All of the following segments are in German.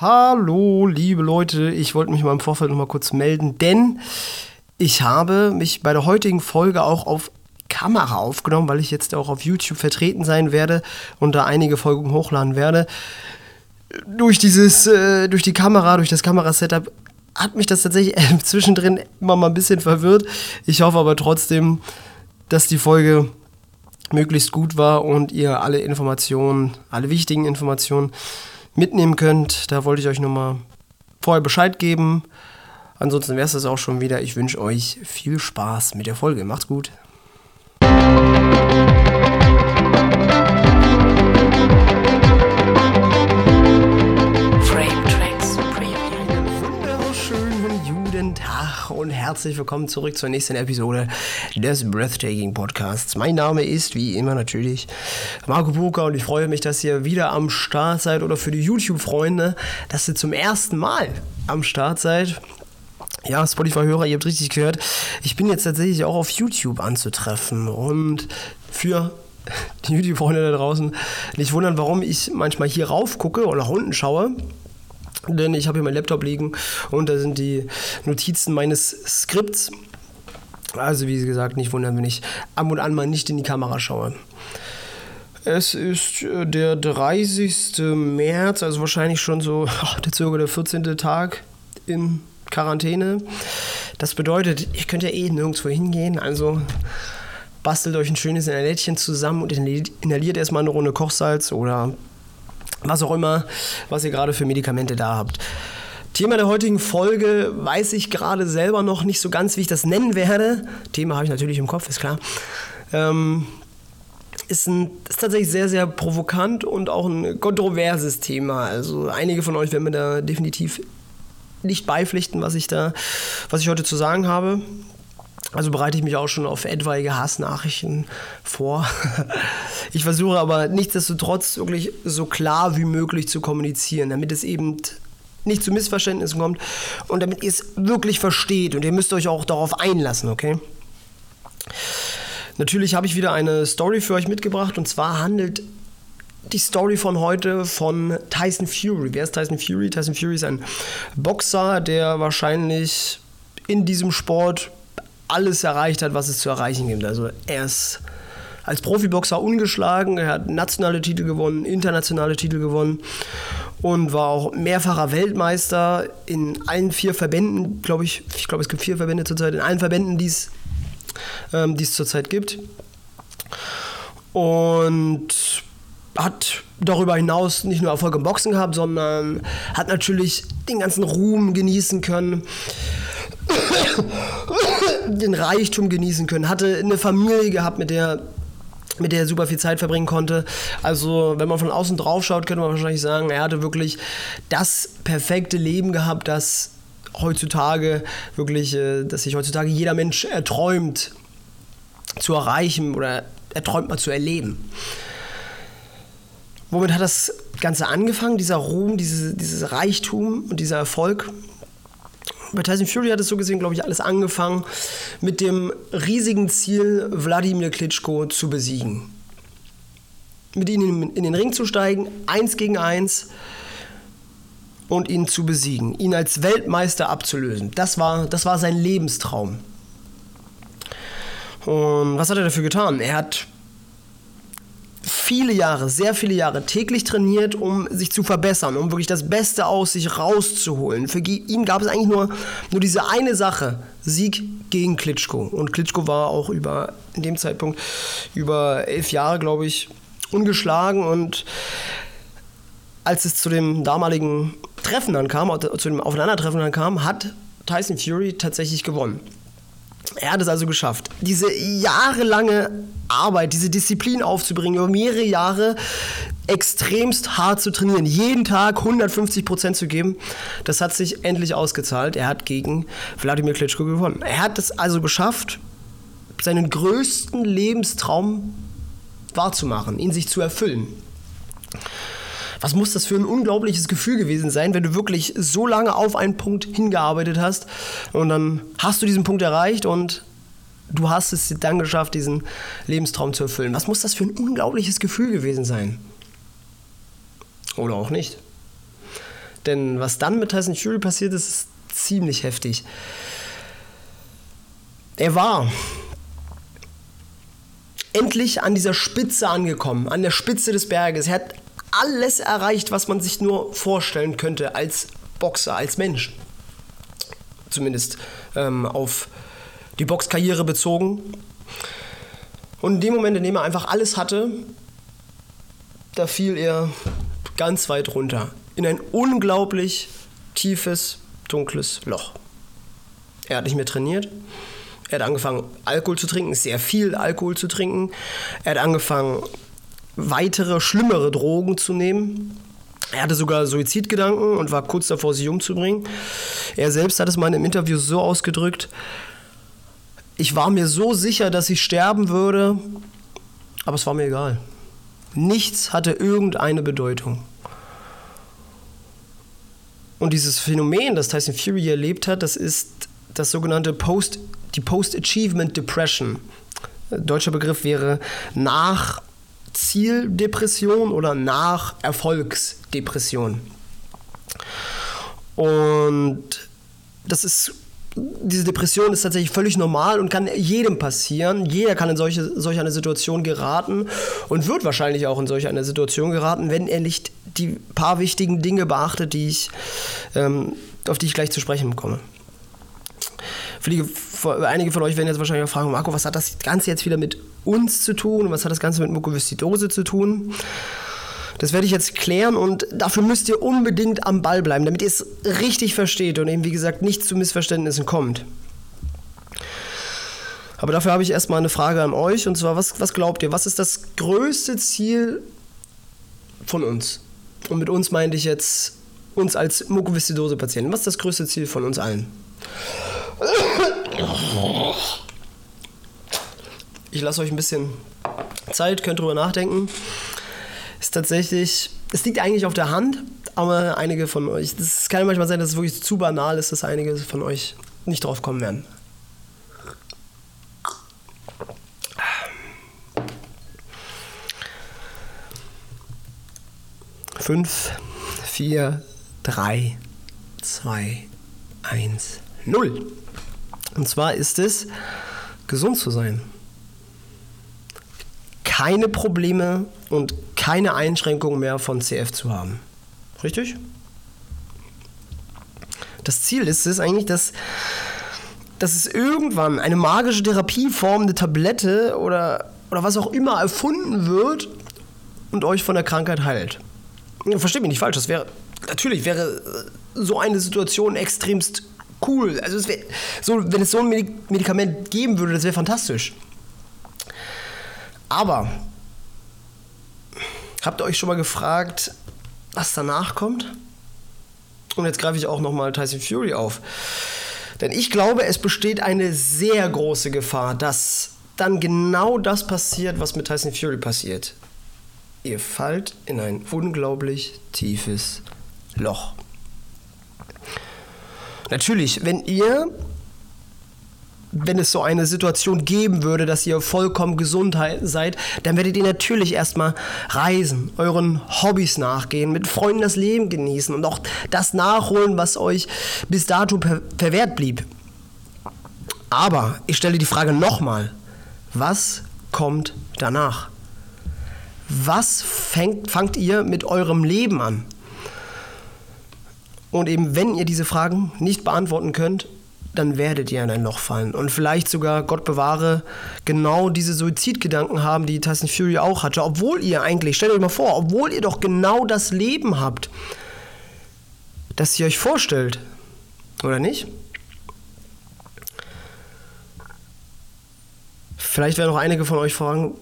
Hallo, liebe Leute, ich wollte mich mal im Vorfeld noch mal kurz melden, denn ich habe mich bei der heutigen Folge auch auf Kamera aufgenommen, weil ich jetzt auch auf YouTube vertreten sein werde und da einige Folgen hochladen werde. Durch dieses, äh, durch die Kamera, durch das Kamerasetup hat mich das tatsächlich äh, zwischendrin immer mal ein bisschen verwirrt. Ich hoffe aber trotzdem, dass die Folge möglichst gut war und ihr alle Informationen, alle wichtigen Informationen mitnehmen könnt. Da wollte ich euch nochmal vorher Bescheid geben. Ansonsten wäre es das auch schon wieder. Ich wünsche euch viel Spaß mit der Folge. Macht's gut. Und herzlich willkommen zurück zur nächsten Episode des Breathtaking Podcasts. Mein Name ist wie immer natürlich Marco Buka und ich freue mich, dass ihr wieder am Start seid oder für die YouTube-Freunde, dass ihr zum ersten Mal am Start seid. Ja, Spotify-Hörer, ihr habt richtig gehört. Ich bin jetzt tatsächlich auch auf YouTube anzutreffen und für die YouTube-Freunde da draußen nicht wundern, warum ich manchmal hier rauf gucke oder nach unten schaue. Denn ich habe hier mein Laptop liegen und da sind die Notizen meines Skripts. Also wie gesagt, nicht wundern, wenn ich ab und an mal nicht in die Kamera schaue. Es ist äh, der 30. März, also wahrscheinlich schon so oh, der circa der 14. Tag in Quarantäne. Das bedeutet, ihr könnt ja eh nirgendwo hingehen, also bastelt euch ein schönes Inhalettchen zusammen und inhaliert erstmal eine Runde Kochsalz oder was auch immer, was ihr gerade für Medikamente da habt. Thema der heutigen Folge weiß ich gerade selber noch nicht so ganz, wie ich das nennen werde. Thema habe ich natürlich im Kopf, ist klar. Ähm, ist, ein, ist tatsächlich sehr, sehr provokant und auch ein kontroverses Thema. Also einige von euch werden mir da definitiv nicht beipflichten, was ich da, was ich heute zu sagen habe. Also bereite ich mich auch schon auf etwaige Hassnachrichten vor. Ich versuche aber nichtsdestotrotz wirklich so klar wie möglich zu kommunizieren, damit es eben nicht zu Missverständnissen kommt und damit ihr es wirklich versteht und ihr müsst euch auch darauf einlassen, okay? Natürlich habe ich wieder eine Story für euch mitgebracht und zwar handelt die Story von heute von Tyson Fury. Wer ist Tyson Fury? Tyson Fury ist ein Boxer, der wahrscheinlich in diesem Sport alles erreicht hat, was es zu erreichen gibt. Also er ist als Profiboxer ungeschlagen, er hat nationale Titel gewonnen, internationale Titel gewonnen und war auch mehrfacher Weltmeister in allen vier Verbänden, glaube ich. Ich glaube, es gibt vier Verbände zurzeit, in allen Verbänden, die ähm, es zurzeit gibt. Und hat darüber hinaus nicht nur Erfolg im Boxen gehabt, sondern hat natürlich den ganzen Ruhm genießen können den Reichtum genießen können, hatte eine Familie gehabt, mit der mit der er super viel Zeit verbringen konnte. Also, wenn man von außen drauf schaut, könnte man wahrscheinlich sagen, er hatte wirklich das perfekte Leben gehabt, das heutzutage wirklich, äh, dass sich heutzutage jeder Mensch erträumt zu erreichen oder erträumt mal zu erleben. Womit hat das Ganze angefangen, dieser Ruhm, diese, dieses Reichtum und dieser Erfolg? Bei Tyson Fury hat es so gesehen, glaube ich, alles angefangen mit dem riesigen Ziel, Wladimir Klitschko zu besiegen. Mit ihm in den Ring zu steigen, eins gegen eins und ihn zu besiegen, ihn als Weltmeister abzulösen. Das war, das war sein Lebenstraum. Und was hat er dafür getan? Er hat viele Jahre, sehr viele Jahre täglich trainiert, um sich zu verbessern, um wirklich das Beste aus sich rauszuholen. Für ihn gab es eigentlich nur, nur diese eine Sache, Sieg gegen Klitschko. Und Klitschko war auch über, in dem Zeitpunkt, über elf Jahre, glaube ich, ungeschlagen. Und als es zu dem damaligen Treffen dann kam, zu dem Aufeinandertreffen dann kam, hat Tyson Fury tatsächlich gewonnen. Er hat es also geschafft, diese jahrelange Arbeit, diese Disziplin aufzubringen, über mehrere Jahre extremst hart zu trainieren, jeden Tag 150 Prozent zu geben, das hat sich endlich ausgezahlt. Er hat gegen Wladimir Klitschko gewonnen. Er hat es also geschafft, seinen größten Lebenstraum wahrzumachen, ihn sich zu erfüllen. Was muss das für ein unglaubliches Gefühl gewesen sein, wenn du wirklich so lange auf einen Punkt hingearbeitet hast und dann hast du diesen Punkt erreicht und du hast es dann geschafft, diesen Lebenstraum zu erfüllen. Was muss das für ein unglaubliches Gefühl gewesen sein? Oder auch nicht. Denn was dann mit Tyson Fury passiert ist, ist ziemlich heftig. Er war endlich an dieser Spitze angekommen, an der Spitze des Berges. Er hat alles erreicht, was man sich nur vorstellen könnte als Boxer, als Mensch. Zumindest ähm, auf die Boxkarriere bezogen. Und in dem Moment, in dem er einfach alles hatte, da fiel er ganz weit runter. In ein unglaublich tiefes, dunkles Loch. Er hat nicht mehr trainiert. Er hat angefangen, Alkohol zu trinken, sehr viel Alkohol zu trinken. Er hat angefangen, weitere, schlimmere Drogen zu nehmen. Er hatte sogar Suizidgedanken und war kurz davor, sich umzubringen. Er selbst hat es mal in einem Interview so ausgedrückt, ich war mir so sicher, dass ich sterben würde, aber es war mir egal. Nichts hatte irgendeine Bedeutung. Und dieses Phänomen, das Tyson Fury erlebt hat, das ist das sogenannte Post, die Post-Achievement Depression. Deutscher Begriff wäre nach Zieldepression oder nach Erfolgsdepression. Und das ist diese Depression ist tatsächlich völlig normal und kann jedem passieren. Jeder kann in solche, solch eine Situation geraten und wird wahrscheinlich auch in solch eine Situation geraten, wenn er nicht die paar wichtigen Dinge beachtet, die ich, ähm, auf die ich gleich zu sprechen komme. Einige von euch werden jetzt wahrscheinlich fragen, Marco, was hat das Ganze jetzt wieder mit uns zu tun? Was hat das Ganze mit Mukoviszidose zu tun? Das werde ich jetzt klären und dafür müsst ihr unbedingt am Ball bleiben, damit ihr es richtig versteht und eben, wie gesagt, nicht zu Missverständnissen kommt. Aber dafür habe ich erstmal eine Frage an euch und zwar, was, was glaubt ihr, was ist das größte Ziel von uns? Und mit uns meinte ich jetzt uns als Mukoviszidose-Patienten. Was ist das größte Ziel von uns allen? Ich lasse euch ein bisschen Zeit, könnt drüber nachdenken ist tatsächlich, es liegt eigentlich auf der Hand, aber einige von euch, das kann manchmal sein, dass es wirklich zu banal ist, dass einige von euch nicht drauf kommen werden. Fünf, vier, drei, zwei, eins, null. Und zwar ist es, gesund zu sein. Keine Probleme und keine Einschränkung mehr von CF zu haben. Richtig? Das Ziel ist es eigentlich, dass, dass es irgendwann eine magische Therapieform, eine Tablette oder, oder was auch immer erfunden wird und euch von der Krankheit heilt. Versteht mich nicht falsch, das wäre natürlich wäre so eine Situation extremst cool. Also wär, so, wenn es so ein Medikament geben würde, das wäre fantastisch. Aber Habt ihr euch schon mal gefragt, was danach kommt? Und jetzt greife ich auch nochmal Tyson Fury auf. Denn ich glaube, es besteht eine sehr große Gefahr, dass dann genau das passiert, was mit Tyson Fury passiert. Ihr fallt in ein unglaublich tiefes Loch. Natürlich, wenn ihr wenn es so eine Situation geben würde, dass ihr vollkommen gesund seid, dann werdet ihr natürlich erstmal reisen, euren Hobbys nachgehen, mit Freunden das Leben genießen und auch das nachholen, was euch bis dato verwehrt blieb. Aber ich stelle die Frage nochmal, was kommt danach? Was fängt, fangt ihr mit eurem Leben an? Und eben, wenn ihr diese Fragen nicht beantworten könnt, dann werdet ihr in ein Loch fallen. Und vielleicht sogar, Gott bewahre, genau diese Suizidgedanken haben, die Tyson Fury auch hatte. Obwohl ihr eigentlich, stellt euch mal vor, obwohl ihr doch genau das Leben habt, das ihr euch vorstellt. Oder nicht? Vielleicht werden auch einige von euch fragen,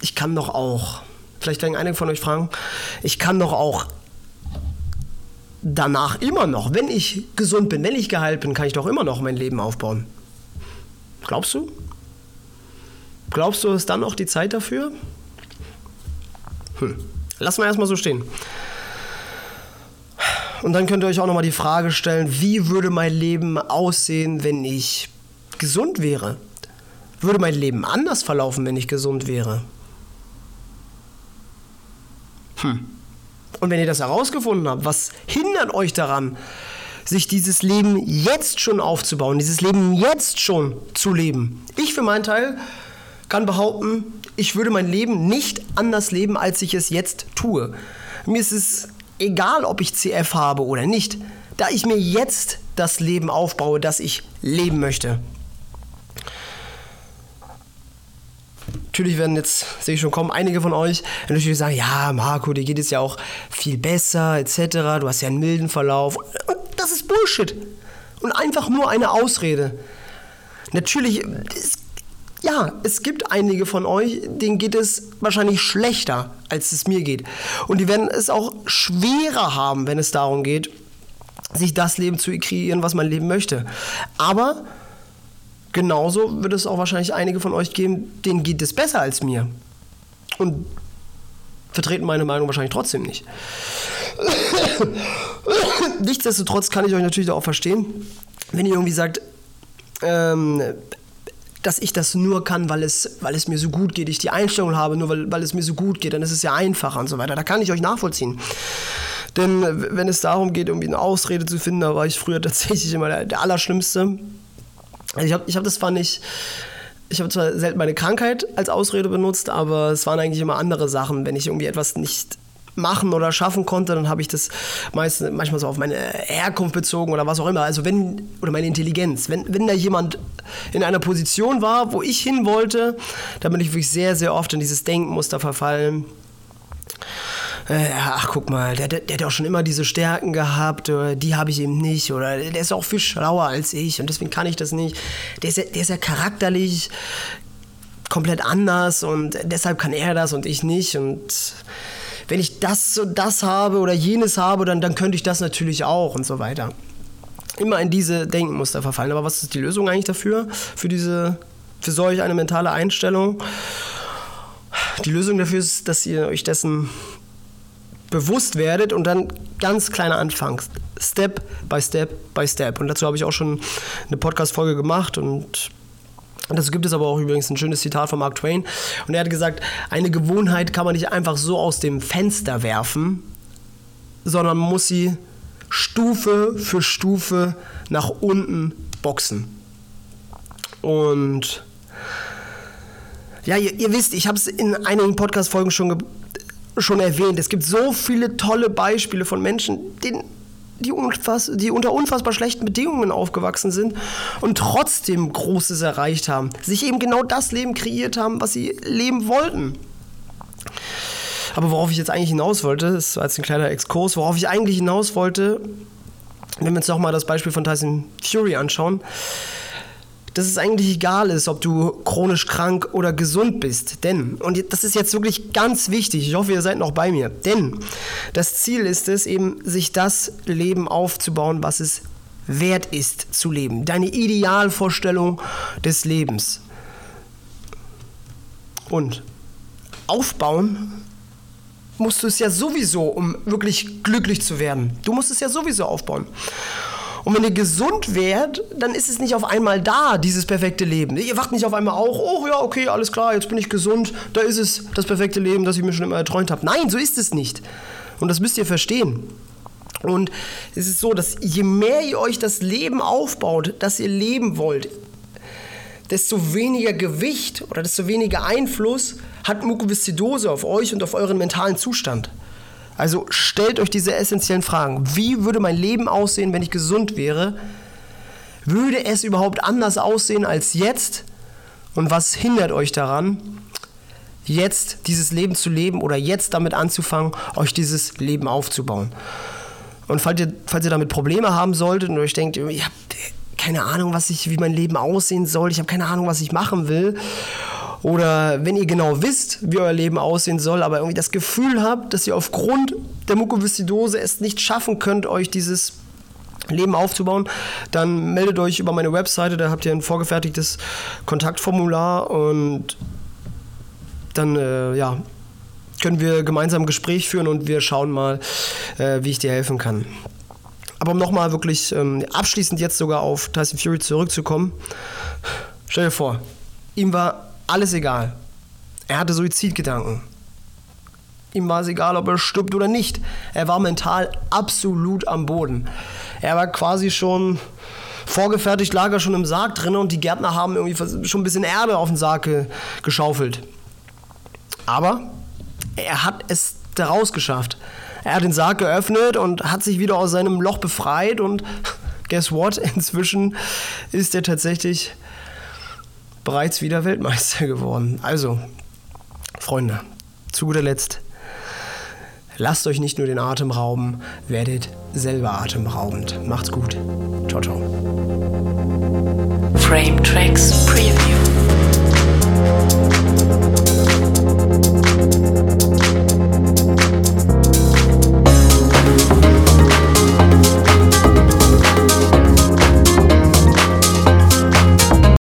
ich kann doch auch. Vielleicht werden einige von euch fragen, ich kann doch auch danach immer noch, wenn ich gesund bin, wenn ich geheilt bin, kann ich doch immer noch mein Leben aufbauen. Glaubst du? Glaubst du, ist dann noch die Zeit dafür? Hm. Lassen wir erstmal so stehen. Und dann könnt ihr euch auch nochmal die Frage stellen, wie würde mein Leben aussehen, wenn ich gesund wäre? Würde mein Leben anders verlaufen, wenn ich gesund wäre? Hm. Und wenn ihr das herausgefunden habt, was hindert euch daran, sich dieses Leben jetzt schon aufzubauen, dieses Leben jetzt schon zu leben? Ich für meinen Teil kann behaupten, ich würde mein Leben nicht anders leben, als ich es jetzt tue. Mir ist es egal, ob ich CF habe oder nicht, da ich mir jetzt das Leben aufbaue, das ich leben möchte. Natürlich werden jetzt, sehe ich schon kommen, einige von euch natürlich sagen, ja, Marco, dir geht es ja auch viel besser, etc. Du hast ja einen milden Verlauf. Das ist Bullshit. Und einfach nur eine Ausrede. Natürlich, es, ja, es gibt einige von euch, denen geht es wahrscheinlich schlechter, als es mir geht. Und die werden es auch schwerer haben, wenn es darum geht, sich das Leben zu kreieren, was man leben möchte. Aber genauso wird es auch wahrscheinlich einige von euch geben, denen geht es besser als mir. Und vertreten meine Meinung wahrscheinlich trotzdem nicht. Nichtsdestotrotz kann ich euch natürlich auch verstehen, wenn ihr irgendwie sagt, ähm, dass ich das nur kann, weil es, weil es mir so gut geht, ich die Einstellung habe, nur weil, weil es mir so gut geht, dann ist es ja einfacher und so weiter. Da kann ich euch nachvollziehen. Denn wenn es darum geht, irgendwie eine Ausrede zu finden, da war ich früher tatsächlich immer der, der Allerschlimmste. Also ich habe ich hab das zwar nicht, ich habe zwar selten meine Krankheit als Ausrede benutzt, aber es waren eigentlich immer andere Sachen. Wenn ich irgendwie etwas nicht machen oder schaffen konnte, dann habe ich das meist, manchmal so auf meine Herkunft bezogen oder was auch immer. Also wenn, oder meine Intelligenz. Wenn, wenn da jemand in einer Position war, wo ich hin wollte, dann bin ich wirklich sehr, sehr oft in dieses Denkmuster verfallen äh, ach guck mal, der, der, der, hat auch schon immer diese Stärken gehabt, oder die habe ich eben nicht, oder der ist auch viel schlauer als ich und deswegen kann ich das nicht. Der ist ja, der ist ja charakterlich komplett anders und deshalb kann er das und ich nicht und wenn ich das und das habe oder jenes habe, dann, dann könnte ich das natürlich auch und so weiter. Immer in diese Denkmuster verfallen. Aber was ist die Lösung eigentlich dafür? Für diese, für solch eine mentale Einstellung? Die Lösung dafür ist, dass ihr euch dessen bewusst werdet und dann ganz kleiner anfangt. Step by Step by Step. Und dazu habe ich auch schon eine Podcast-Folge gemacht und dazu gibt es aber auch übrigens ein schönes Zitat von Mark Twain. Und er hat gesagt, eine Gewohnheit kann man nicht einfach so aus dem Fenster werfen, sondern muss sie Stufe für Stufe nach unten boxen. Und ja, ihr, ihr wisst, ich habe es in einigen Podcast-Folgen schon schon erwähnt. Es gibt so viele tolle Beispiele von Menschen, denen, die, unfass, die unter unfassbar schlechten Bedingungen aufgewachsen sind und trotzdem Großes erreicht haben. Sich eben genau das Leben kreiert haben, was sie leben wollten. Aber worauf ich jetzt eigentlich hinaus wollte, war jetzt ein kleiner Exkurs, worauf ich eigentlich hinaus wollte, wenn wir uns nochmal das Beispiel von Tyson Fury anschauen, dass es eigentlich egal ist, ob du chronisch krank oder gesund bist. Denn, und das ist jetzt wirklich ganz wichtig, ich hoffe, ihr seid noch bei mir, denn das Ziel ist es eben, sich das Leben aufzubauen, was es wert ist zu leben. Deine Idealvorstellung des Lebens. Und aufbauen musst du es ja sowieso, um wirklich glücklich zu werden. Du musst es ja sowieso aufbauen. Und wenn ihr gesund werdet, dann ist es nicht auf einmal da, dieses perfekte Leben. Ihr wacht nicht auf einmal auch, oh ja, okay, alles klar, jetzt bin ich gesund, da ist es, das perfekte Leben, das ich mir schon immer erträumt habe. Nein, so ist es nicht. Und das müsst ihr verstehen. Und es ist so, dass je mehr ihr euch das Leben aufbaut, das ihr leben wollt, desto weniger Gewicht oder desto weniger Einfluss hat Mukoviszidose auf euch und auf euren mentalen Zustand. Also stellt euch diese essentiellen Fragen. Wie würde mein Leben aussehen, wenn ich gesund wäre? Würde es überhaupt anders aussehen als jetzt? Und was hindert euch daran, jetzt dieses Leben zu leben oder jetzt damit anzufangen, euch dieses Leben aufzubauen? Und falls ihr, falls ihr damit Probleme haben solltet und euch denkt, ich habe keine Ahnung, was ich, wie mein Leben aussehen soll, ich habe keine Ahnung, was ich machen will oder wenn ihr genau wisst, wie euer Leben aussehen soll, aber irgendwie das Gefühl habt, dass ihr aufgrund der Mukoviszidose es nicht schaffen könnt, euch dieses Leben aufzubauen, dann meldet euch über meine Webseite, da habt ihr ein vorgefertigtes Kontaktformular und dann äh, ja, können wir gemeinsam ein Gespräch führen und wir schauen mal, äh, wie ich dir helfen kann. Aber um nochmal wirklich ähm, abschließend jetzt sogar auf Tyson Fury zurückzukommen, stell dir vor, ihm war alles egal. Er hatte Suizidgedanken. Ihm war es egal, ob er stirbt oder nicht. Er war mental absolut am Boden. Er war quasi schon vorgefertigt, lag er schon im Sarg drin und die Gärtner haben irgendwie schon ein bisschen Erde auf den Sarg geschaufelt. Aber er hat es daraus geschafft. Er hat den Sarg geöffnet und hat sich wieder aus seinem Loch befreit und guess what? Inzwischen ist er tatsächlich bereits wieder Weltmeister geworden. Also, Freunde, zu guter Letzt, lasst euch nicht nur den Atem rauben, werdet selber atemraubend. Macht's gut. Ciao, ciao. Frame Tracks Preview.